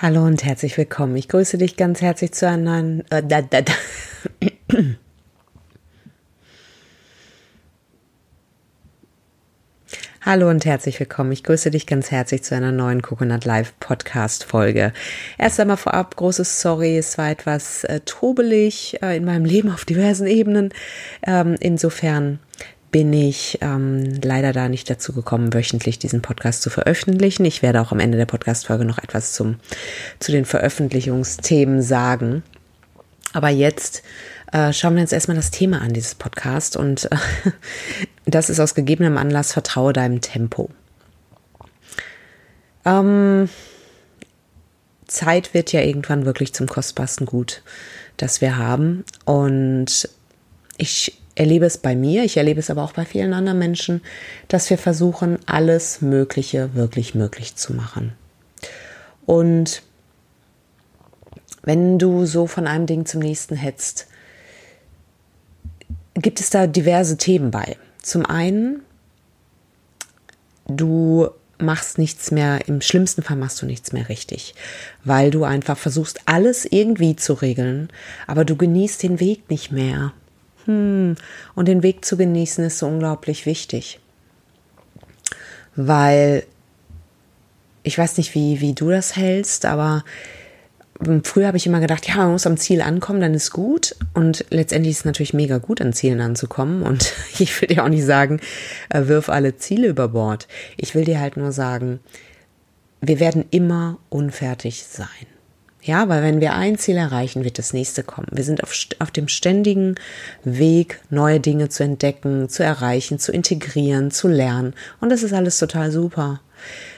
Hallo und herzlich willkommen. Ich grüße dich ganz herzlich zu einer neuen. Äh, da, da, da. Hallo und herzlich willkommen. Ich grüße dich ganz herzlich zu einer neuen Coconut Live Podcast Folge. Erst einmal vorab großes Sorry, es war etwas äh, trubelig äh, in meinem Leben auf diversen Ebenen. Ähm, insofern bin ich ähm, leider da nicht dazu gekommen, wöchentlich diesen Podcast zu veröffentlichen. Ich werde auch am Ende der Podcast-Folge noch etwas zum, zu den Veröffentlichungsthemen sagen. Aber jetzt äh, schauen wir uns erstmal das Thema an, dieses Podcast. Und äh, das ist aus gegebenem Anlass Vertraue deinem Tempo. Ähm, Zeit wird ja irgendwann wirklich zum kostbarsten Gut, das wir haben. Und ich erlebe es bei mir, ich erlebe es aber auch bei vielen anderen Menschen, dass wir versuchen, alles Mögliche wirklich möglich zu machen. Und wenn du so von einem Ding zum nächsten hetzt, gibt es da diverse Themen bei. Zum einen, du machst nichts mehr, im schlimmsten Fall machst du nichts mehr richtig, weil du einfach versuchst, alles irgendwie zu regeln, aber du genießt den Weg nicht mehr. Hm. Und den Weg zu genießen ist so unglaublich wichtig. Weil ich weiß nicht, wie, wie du das hältst, aber hm, früher habe ich immer gedacht, ja, man muss am Ziel ankommen, dann ist gut. Und letztendlich ist es natürlich mega gut, an Zielen anzukommen. Und ich will dir auch nicht sagen, äh, wirf alle Ziele über Bord. Ich will dir halt nur sagen, wir werden immer unfertig sein. Ja, weil wenn wir ein Ziel erreichen, wird das nächste kommen. Wir sind auf, auf dem ständigen Weg, neue Dinge zu entdecken, zu erreichen, zu integrieren, zu lernen. Und das ist alles total super.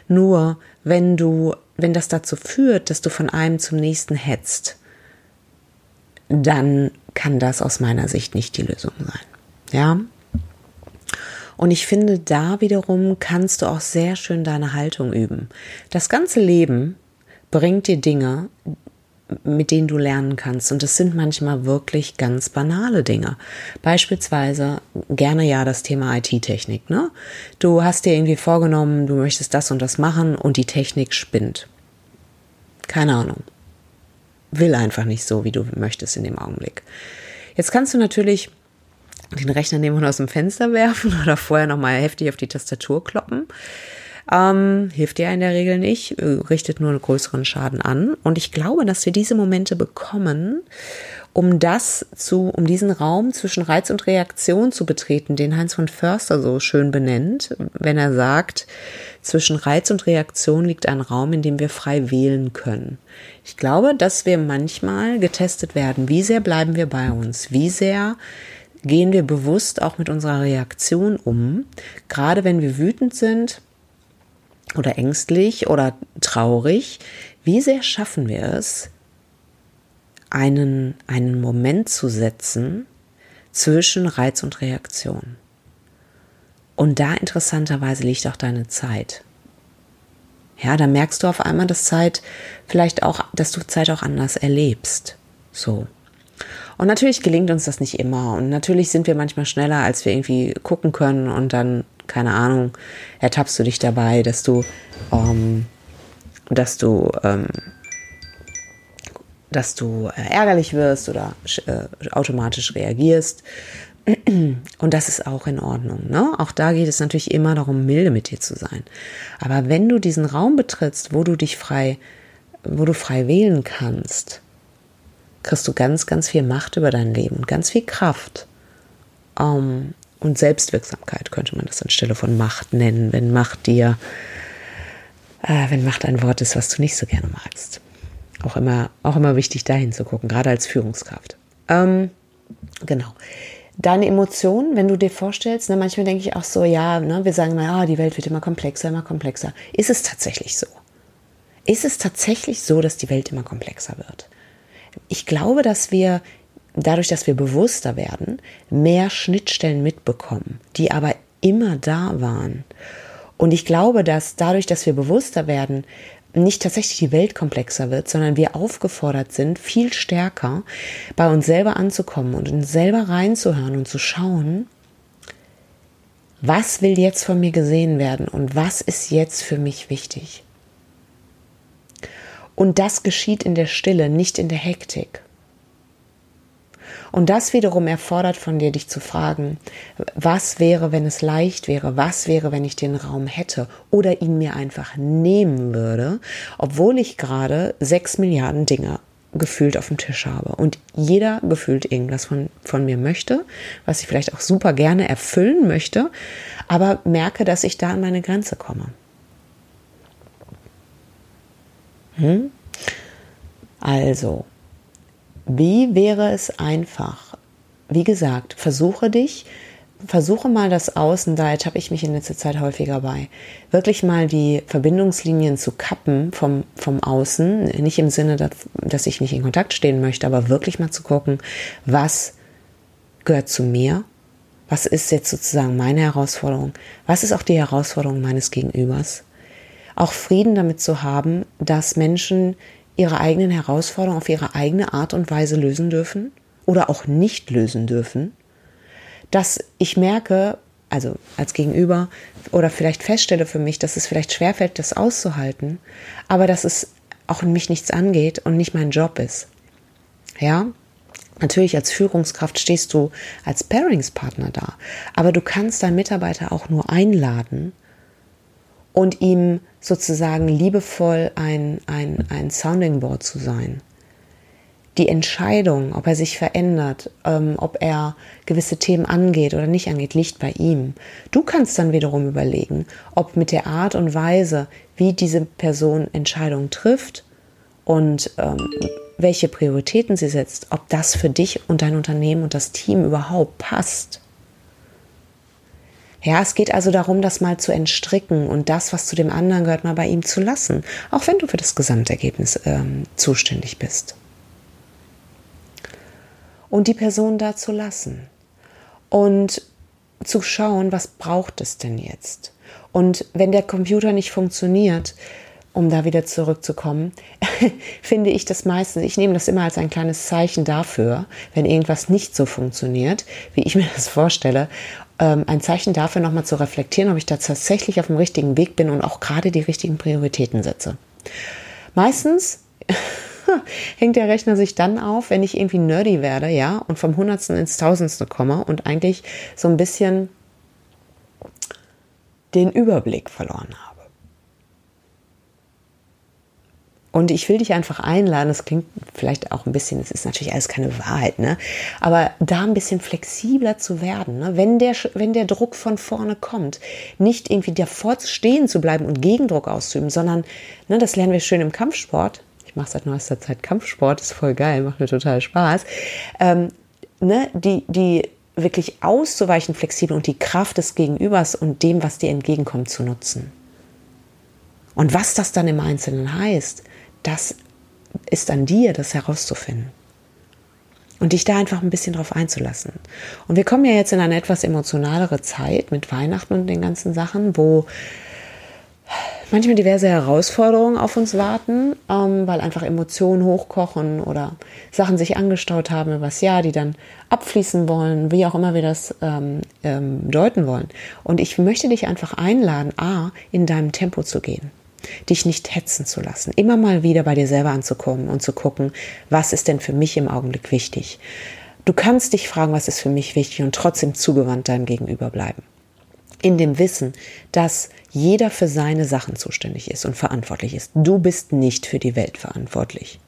Nur wenn du, wenn das dazu führt, dass du von einem zum nächsten hetzt, dann kann das aus meiner Sicht nicht die Lösung sein. Ja? Und ich finde, da wiederum kannst du auch sehr schön deine Haltung üben. Das ganze Leben bringt dir Dinge, mit denen du lernen kannst. Und das sind manchmal wirklich ganz banale Dinge. Beispielsweise gerne ja das Thema IT-Technik. Ne? Du hast dir irgendwie vorgenommen, du möchtest das und das machen und die Technik spinnt. Keine Ahnung. Will einfach nicht so, wie du möchtest in dem Augenblick. Jetzt kannst du natürlich den Rechner nehmen und aus dem Fenster werfen oder vorher nochmal heftig auf die Tastatur kloppen. Ähm, hilft dir in der Regel nicht, äh, richtet nur einen größeren Schaden an. Und ich glaube, dass wir diese Momente bekommen, um das zu, um diesen Raum zwischen Reiz und Reaktion zu betreten, den Heinz von Förster so schön benennt, wenn er sagt, zwischen Reiz und Reaktion liegt ein Raum, in dem wir frei wählen können. Ich glaube, dass wir manchmal getestet werden. Wie sehr bleiben wir bei uns? Wie sehr gehen wir bewusst auch mit unserer Reaktion um? Gerade wenn wir wütend sind, oder ängstlich oder traurig, wie sehr schaffen wir es, einen, einen Moment zu setzen zwischen Reiz und Reaktion. Und da interessanterweise liegt auch deine Zeit. Ja, da merkst du auf einmal, dass Zeit vielleicht auch, dass du Zeit auch anders erlebst. So. Und natürlich gelingt uns das nicht immer. Und natürlich sind wir manchmal schneller, als wir irgendwie gucken können. Und dann keine Ahnung, ertappst du dich dabei, dass du, ähm, dass du, ähm, dass du äh, ärgerlich wirst oder äh, automatisch reagierst. Und das ist auch in Ordnung. Ne? Auch da geht es natürlich immer darum, milde mit dir zu sein. Aber wenn du diesen Raum betrittst, wo du dich frei, wo du frei wählen kannst, kriegst du ganz, ganz viel Macht über dein Leben und ganz viel Kraft. Um, und Selbstwirksamkeit könnte man das anstelle von Macht nennen, wenn Macht dir, äh, wenn Macht ein Wort ist, was du nicht so gerne magst. Auch immer, auch immer wichtig, dahin zu gucken, gerade als Führungskraft. Ähm, genau. Deine Emotionen, wenn du dir vorstellst, ne, manchmal denke ich auch so, ja, ne, wir sagen mal, ja, die Welt wird immer komplexer, immer komplexer. Ist es tatsächlich so? Ist es tatsächlich so, dass die Welt immer komplexer wird? Ich glaube, dass wir dadurch, dass wir bewusster werden, mehr Schnittstellen mitbekommen, die aber immer da waren. Und ich glaube, dass dadurch, dass wir bewusster werden, nicht tatsächlich die Welt komplexer wird, sondern wir aufgefordert sind, viel stärker bei uns selber anzukommen und uns selber reinzuhören und zu schauen, was will jetzt von mir gesehen werden und was ist jetzt für mich wichtig. Und das geschieht in der Stille, nicht in der Hektik. Und das wiederum erfordert von dir, dich zu fragen, was wäre, wenn es leicht wäre? Was wäre, wenn ich den Raum hätte oder ihn mir einfach nehmen würde, obwohl ich gerade sechs Milliarden Dinge gefühlt auf dem Tisch habe und jeder gefühlt irgendwas von, von mir möchte, was ich vielleicht auch super gerne erfüllen möchte, aber merke, dass ich da an meine Grenze komme. Hm? Also, wie wäre es einfach? Wie gesagt, versuche dich, versuche mal das Außen, da ertappe ich mich in letzter Zeit häufiger bei, wirklich mal die Verbindungslinien zu kappen vom, vom Außen, nicht im Sinne, dass, dass ich nicht in Kontakt stehen möchte, aber wirklich mal zu gucken, was gehört zu mir, was ist jetzt sozusagen meine Herausforderung, was ist auch die Herausforderung meines Gegenübers. Auch Frieden damit zu haben, dass Menschen ihre eigenen Herausforderungen auf ihre eigene Art und Weise lösen dürfen oder auch nicht lösen dürfen, dass ich merke, also als Gegenüber oder vielleicht feststelle für mich, dass es vielleicht schwerfällt, das auszuhalten, aber dass es auch in mich nichts angeht und nicht mein Job ist. Ja, Natürlich als Führungskraft stehst du als Paringspartner da, aber du kannst deinen Mitarbeiter auch nur einladen und ihm sozusagen liebevoll ein, ein, ein Sounding Board zu sein. Die Entscheidung, ob er sich verändert, ähm, ob er gewisse Themen angeht oder nicht angeht, liegt bei ihm. Du kannst dann wiederum überlegen, ob mit der Art und Weise, wie diese Person Entscheidungen trifft und ähm, welche Prioritäten sie setzt, ob das für dich und dein Unternehmen und das Team überhaupt passt. Ja, es geht also darum, das mal zu entstricken und das, was zu dem anderen gehört, mal bei ihm zu lassen, auch wenn du für das Gesamtergebnis ähm, zuständig bist. Und die Person da zu lassen und zu schauen, was braucht es denn jetzt? Und wenn der Computer nicht funktioniert, um da wieder zurückzukommen, finde ich das meistens, ich nehme das immer als ein kleines Zeichen dafür, wenn irgendwas nicht so funktioniert, wie ich mir das vorstelle ähm, ein Zeichen dafür, nochmal zu reflektieren, ob ich da tatsächlich auf dem richtigen Weg bin und auch gerade die richtigen Prioritäten setze. Meistens hängt der Rechner sich dann auf, wenn ich irgendwie nerdy werde, ja, und vom Hundertsten ins Tausendste komme und eigentlich so ein bisschen den Überblick verloren habe. Und ich will dich einfach einladen, das klingt vielleicht auch ein bisschen, es ist natürlich alles keine Wahrheit, ne? aber da ein bisschen flexibler zu werden, ne? wenn, der, wenn der Druck von vorne kommt, nicht irgendwie davor stehen zu bleiben und Gegendruck auszuüben, sondern, ne, das lernen wir schön im Kampfsport, ich mache seit neuester Zeit Kampfsport, ist voll geil, macht mir total Spaß, ähm, ne, die, die wirklich auszuweichen, flexibel und die Kraft des Gegenübers und dem, was dir entgegenkommt, zu nutzen. Und was das dann im Einzelnen heißt, das ist an dir, das herauszufinden. Und dich da einfach ein bisschen drauf einzulassen. Und wir kommen ja jetzt in eine etwas emotionalere Zeit mit Weihnachten und den ganzen Sachen, wo manchmal diverse Herausforderungen auf uns warten, ähm, weil einfach Emotionen hochkochen oder Sachen sich angestaut haben übers Jahr, die dann abfließen wollen, wie auch immer wir das ähm, ähm, deuten wollen. Und ich möchte dich einfach einladen, a, in deinem Tempo zu gehen dich nicht hetzen zu lassen, immer mal wieder bei dir selber anzukommen und zu gucken, was ist denn für mich im Augenblick wichtig. Du kannst dich fragen, was ist für mich wichtig und trotzdem zugewandt deinem Gegenüber bleiben. In dem Wissen, dass jeder für seine Sachen zuständig ist und verantwortlich ist. Du bist nicht für die Welt verantwortlich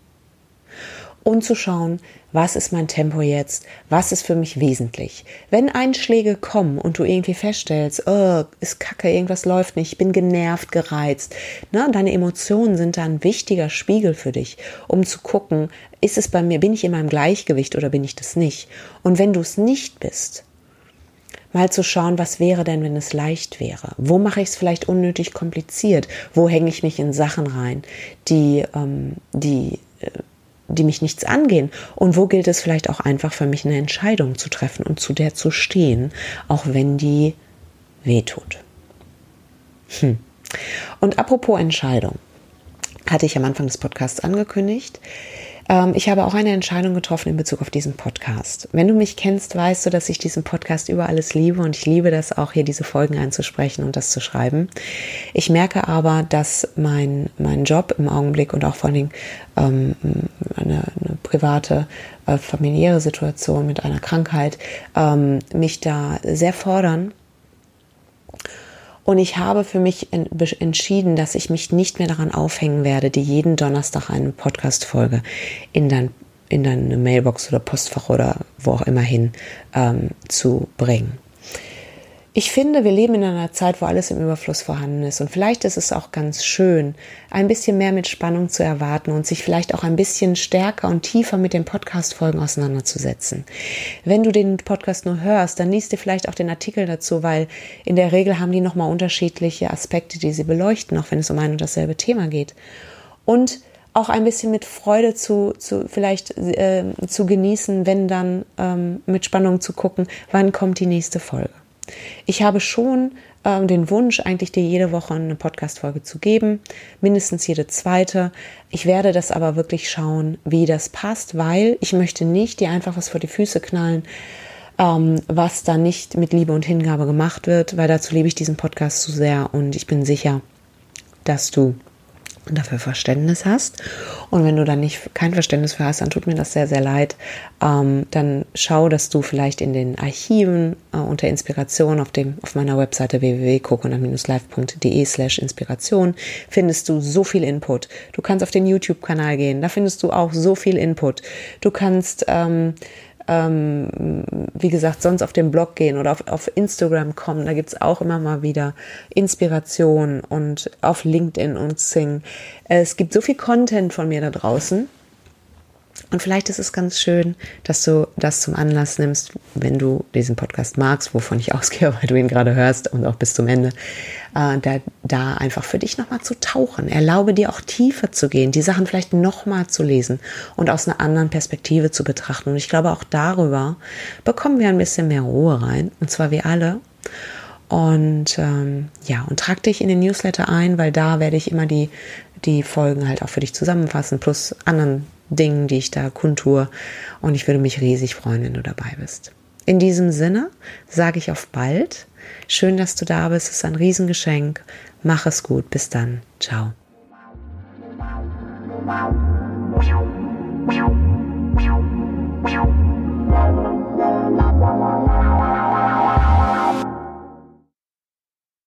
und zu schauen, was ist mein Tempo jetzt, was ist für mich wesentlich. Wenn Einschläge kommen und du irgendwie feststellst, oh, ist kacke, irgendwas läuft nicht, ich bin genervt, gereizt, ne, deine Emotionen sind da ein wichtiger Spiegel für dich, um zu gucken, ist es bei mir, bin ich in meinem Gleichgewicht oder bin ich das nicht? Und wenn du es nicht bist, mal zu schauen, was wäre denn, wenn es leicht wäre? Wo mache ich es vielleicht unnötig kompliziert? Wo hänge ich mich in Sachen rein, die, ähm, die äh, die mich nichts angehen? Und wo gilt es vielleicht auch einfach für mich eine Entscheidung zu treffen und zu der zu stehen, auch wenn die wehtut? Hm. Und apropos Entscheidung, hatte ich am Anfang des Podcasts angekündigt. Ähm, ich habe auch eine Entscheidung getroffen in Bezug auf diesen Podcast. Wenn du mich kennst, weißt du, dass ich diesen Podcast über alles liebe und ich liebe das auch hier diese Folgen einzusprechen und das zu schreiben. Ich merke aber, dass mein, mein Job im Augenblick und auch vor allen Dingen ähm, eine, eine private, äh, familiäre Situation mit einer Krankheit ähm, mich da sehr fordern und ich habe für mich entschieden, dass ich mich nicht mehr daran aufhängen werde, die jeden Donnerstag eine Podcast-Folge in dein in deine Mailbox oder Postfach oder wo auch immer hin ähm, zu bringen. Ich finde, wir leben in einer Zeit, wo alles im Überfluss vorhanden ist. Und vielleicht ist es auch ganz schön, ein bisschen mehr mit Spannung zu erwarten und sich vielleicht auch ein bisschen stärker und tiefer mit den Podcast-Folgen auseinanderzusetzen. Wenn du den Podcast nur hörst, dann liest dir vielleicht auch den Artikel dazu, weil in der Regel haben die nochmal unterschiedliche Aspekte, die sie beleuchten, auch wenn es um ein und dasselbe Thema geht. Und auch ein bisschen mit Freude zu, zu vielleicht äh, zu genießen, wenn dann ähm, mit Spannung zu gucken, wann kommt die nächste Folge. Ich habe schon äh, den Wunsch, eigentlich dir jede Woche eine Podcast-Folge zu geben, mindestens jede zweite. Ich werde das aber wirklich schauen, wie das passt, weil ich möchte nicht dir einfach was vor die Füße knallen, ähm, was da nicht mit Liebe und Hingabe gemacht wird, weil dazu liebe ich diesen Podcast zu sehr und ich bin sicher, dass du dafür Verständnis hast. Und wenn du dann nicht kein Verständnis für hast, dann tut mir das sehr, sehr leid. Ähm, dann schau, dass du vielleicht in den Archiven äh, unter Inspiration auf dem auf meiner Webseite www.coconut-live.de slash Inspiration findest du so viel Input. Du kannst auf den YouTube-Kanal gehen, da findest du auch so viel Input. Du kannst ähm, ähm, wie gesagt, sonst auf den Blog gehen oder auf, auf Instagram kommen. Da gibt es auch immer mal wieder Inspiration und auf LinkedIn und Sing. Es gibt so viel Content von mir da draußen. Und vielleicht ist es ganz schön, dass du das zum Anlass nimmst, wenn du diesen Podcast magst, wovon ich ausgehe, weil du ihn gerade hörst und auch bis zum Ende, äh, da, da einfach für dich nochmal zu tauchen. Erlaube dir auch tiefer zu gehen, die Sachen vielleicht nochmal zu lesen und aus einer anderen Perspektive zu betrachten. Und ich glaube, auch darüber bekommen wir ein bisschen mehr Ruhe rein, und zwar wir alle. Und ähm, ja, und trag dich in den Newsletter ein, weil da werde ich immer die, die Folgen halt auch für dich zusammenfassen, plus anderen Dingen, die ich da kundtue. Und ich würde mich riesig freuen, wenn du dabei bist. In diesem Sinne sage ich auf bald. Schön, dass du da bist. Es ist ein Riesengeschenk. Mach es gut. Bis dann. Ciao. Wow.